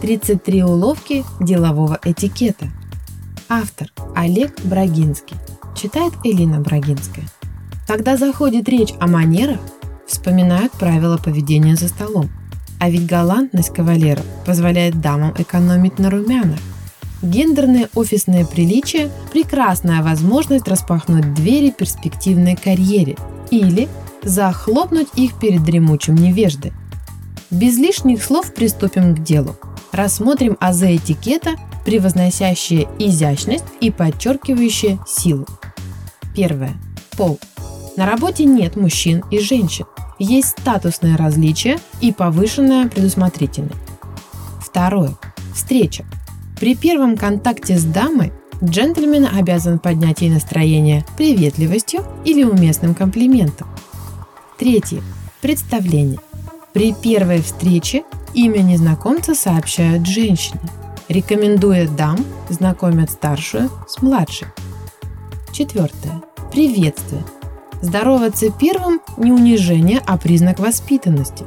33 уловки делового этикета. Автор Олег Брагинский. Читает Элина Брагинская. Когда заходит речь о манерах, вспоминают правила поведения за столом. А ведь галантность кавалеров позволяет дамам экономить на румянах. Гендерные офисные приличия – прекрасная возможность распахнуть двери перспективной карьере или захлопнуть их перед дремучим невеждой. Без лишних слов приступим к делу. Рассмотрим азы этикета, превозносящие изящность и подчеркивающие силу. Первое. Пол. На работе нет мужчин и женщин. Есть статусное различие и повышенная предусмотрительность. Второе. Встреча. При первом контакте с дамой джентльмен обязан поднять ей настроение приветливостью или уместным комплиментом. Третье. Представление. При первой встрече имя незнакомца сообщают женщине. Рекомендуя дам, знакомят старшую с младшей. Четвертое. Приветствие. Здороваться первым – не унижение, а признак воспитанности.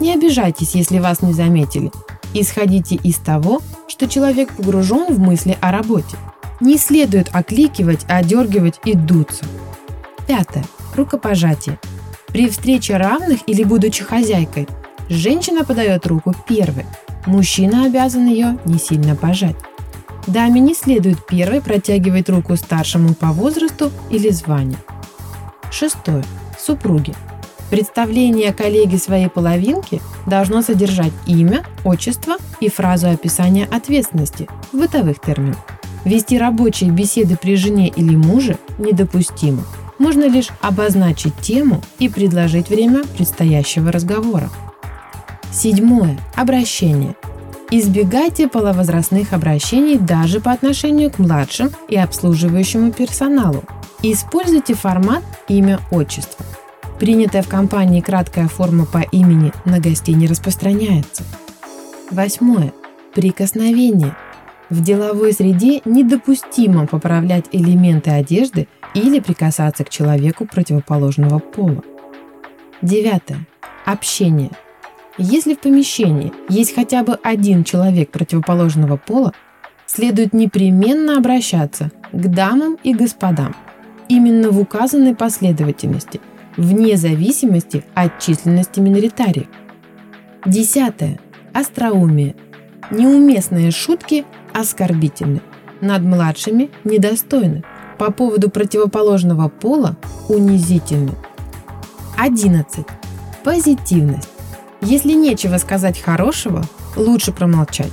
Не обижайтесь, если вас не заметили. Исходите из того, что человек погружен в мысли о работе. Не следует окликивать, одергивать и дуться. Пятое. Рукопожатие. При встрече равных или будучи хозяйкой, женщина подает руку первой. Мужчина обязан ее не сильно пожать. Даме не следует первой протягивать руку старшему по возрасту или званию. Шестое. Супруги. Представление коллеги своей половинки должно содержать имя, отчество и фразу описания ответственности в бытовых терминах. Вести рабочие беседы при жене или муже недопустимо. Можно лишь обозначить тему и предложить время предстоящего разговора. Седьмое. Обращение. Избегайте половозрастных обращений даже по отношению к младшим и обслуживающему персоналу. Используйте формат имя-отчество. Принятая в компании краткая форма по имени на гостей не распространяется. Восьмое. Прикосновение. В деловой среде недопустимо поправлять элементы одежды или прикасаться к человеку противоположного пола. Девятое. Общение. Если в помещении есть хотя бы один человек противоположного пола, следует непременно обращаться к дамам и господам именно в указанной последовательности, вне зависимости от численности миноритариев. Десятое. Остроумие. Неуместные шутки оскорбительны, над младшими недостойны, по поводу противоположного пола унизительны. 11. Позитивность. Если нечего сказать хорошего, лучше промолчать.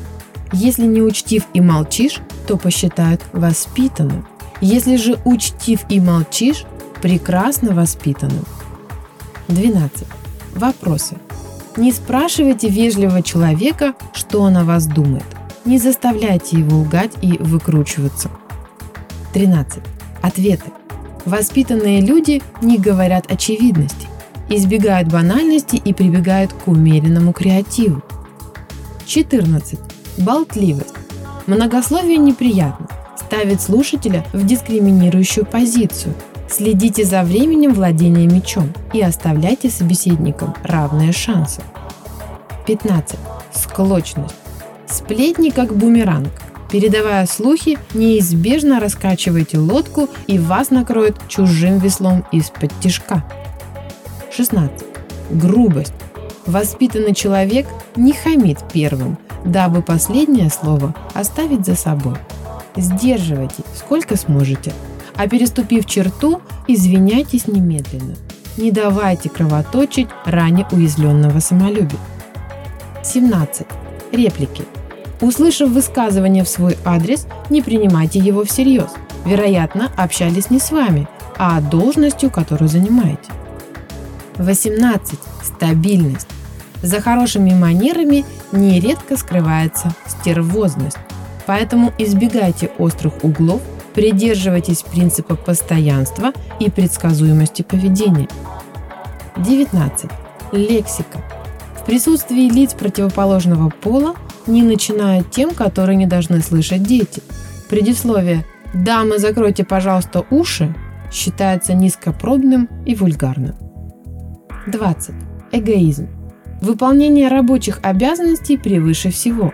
Если не учтив и молчишь, то посчитают воспитанным. Если же учтив и молчишь, прекрасно воспитанным. 12. Вопросы. Не спрашивайте вежливого человека, что он о вас думает. Не заставляйте его лгать и выкручиваться. 13. Ответы. Воспитанные люди не говорят очевидности избегают банальности и прибегают к умеренному креативу. 14. Болтливость. Многословие неприятно, ставит слушателя в дискриминирующую позицию. Следите за временем владения мечом и оставляйте собеседникам равные шансы. 15. Склочность. Сплетни как бумеранг. Передавая слухи, неизбежно раскачивайте лодку и вас накроет чужим веслом из-под тишка. 16. Грубость. Воспитанный человек не хамит первым, дабы последнее слово оставить за собой. Сдерживайте, сколько сможете, а переступив черту, извиняйтесь немедленно. Не давайте кровоточить ранее уязвленного самолюбия. 17. Реплики. Услышав высказывание в свой адрес, не принимайте его всерьез. Вероятно, общались не с вами, а должностью, которую занимаете. 18. Стабильность. За хорошими манерами нередко скрывается стервозность. Поэтому избегайте острых углов, придерживайтесь принципа постоянства и предсказуемости поведения. 19. Лексика. В присутствии лиц противоположного пола не начинают тем, которые не должны слышать дети. Предисловие «Дамы, закройте, пожалуйста, уши» считается низкопробным и вульгарным. 20. Эгоизм. Выполнение рабочих обязанностей превыше всего.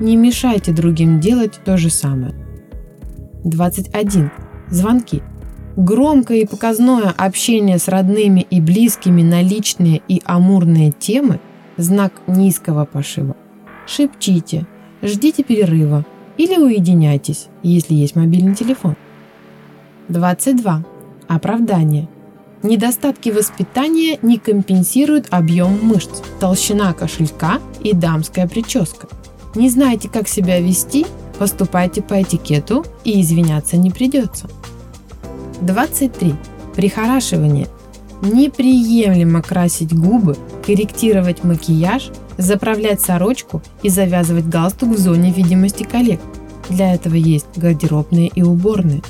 Не мешайте другим делать то же самое. 21. Звонки. Громкое и показное общение с родными и близкими на личные и амурные темы – знак низкого пошива. Шепчите, ждите перерыва или уединяйтесь, если есть мобильный телефон. 22. Оправдание. Недостатки воспитания не компенсируют объем мышц, толщина кошелька и дамская прическа. Не знаете, как себя вести? Поступайте по этикету и извиняться не придется. 23. Прихорашивание. Неприемлемо красить губы, корректировать макияж, заправлять сорочку и завязывать галстук в зоне видимости коллег. Для этого есть гардеробные и уборные.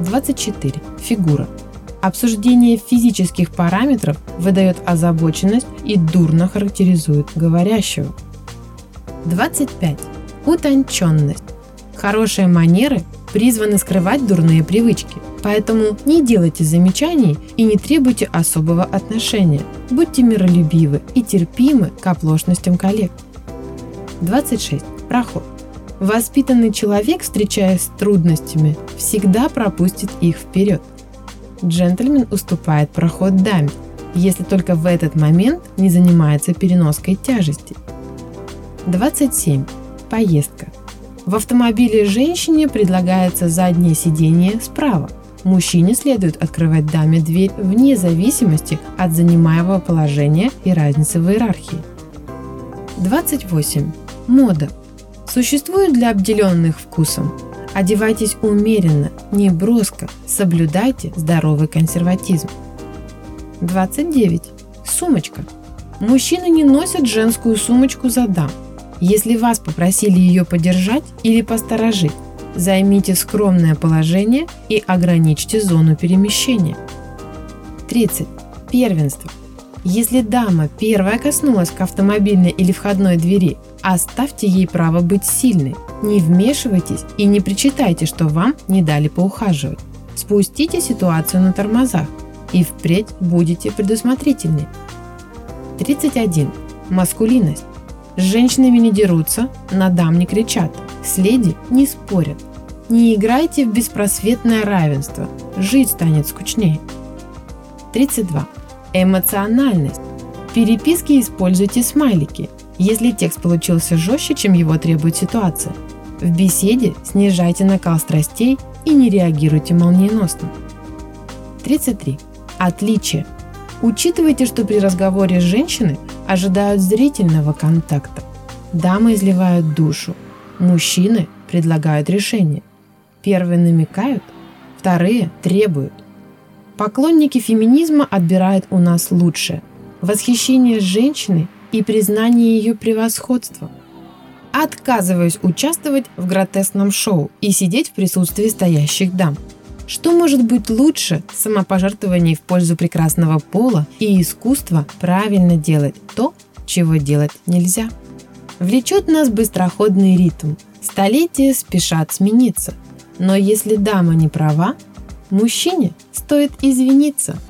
24. Фигура. Обсуждение физических параметров выдает озабоченность и дурно характеризует говорящего. 25. Утонченность. Хорошие манеры призваны скрывать дурные привычки, поэтому не делайте замечаний и не требуйте особого отношения. Будьте миролюбивы и терпимы к оплошностям коллег. 26. Проход. Воспитанный человек, встречаясь с трудностями, всегда пропустит их вперед. Джентльмен уступает проход даме, если только в этот момент не занимается переноской тяжести. 27. Поездка. В автомобиле женщине предлагается заднее сиденье справа. Мужчине следует открывать даме дверь вне зависимости от занимаемого положения и разницы в иерархии. 28. Мода. Существует для обделенных вкусом. Одевайтесь умеренно, не броско, соблюдайте здоровый консерватизм. 29. Сумочка. Мужчины не носят женскую сумочку за дам. Если вас попросили ее подержать или посторожить, займите скромное положение и ограничьте зону перемещения. 30. Первенство. Если дама первая коснулась к автомобильной или входной двери, оставьте ей право быть сильной. Не вмешивайтесь и не причитайте, что вам не дали поухаживать. Спустите ситуацию на тормозах и впредь будете предусмотрительнее. 31. Маскулинность. С женщинами не дерутся, на дам не кричат, с леди не спорят. Не играйте в беспросветное равенство, жить станет скучнее. 32. Эмоциональность. В переписке используйте смайлики, если текст получился жестче, чем его требует ситуация. В беседе снижайте накал страстей и не реагируйте молниеносно. 33. Отличие. Учитывайте, что при разговоре с женщиной ожидают зрительного контакта. Дамы изливают душу, мужчины предлагают решение. Первые намекают, вторые требуют. Поклонники феминизма отбирают у нас лучшее – восхищение женщиной и признание ее превосходства. Отказываюсь участвовать в гротескном шоу и сидеть в присутствии стоящих дам. Что может быть лучше самопожертвований в пользу прекрасного пола и искусства правильно делать то, чего делать нельзя? Влечет нас быстроходный ритм. Столетия спешат смениться. Но если дама не права, Мужчине стоит извиниться –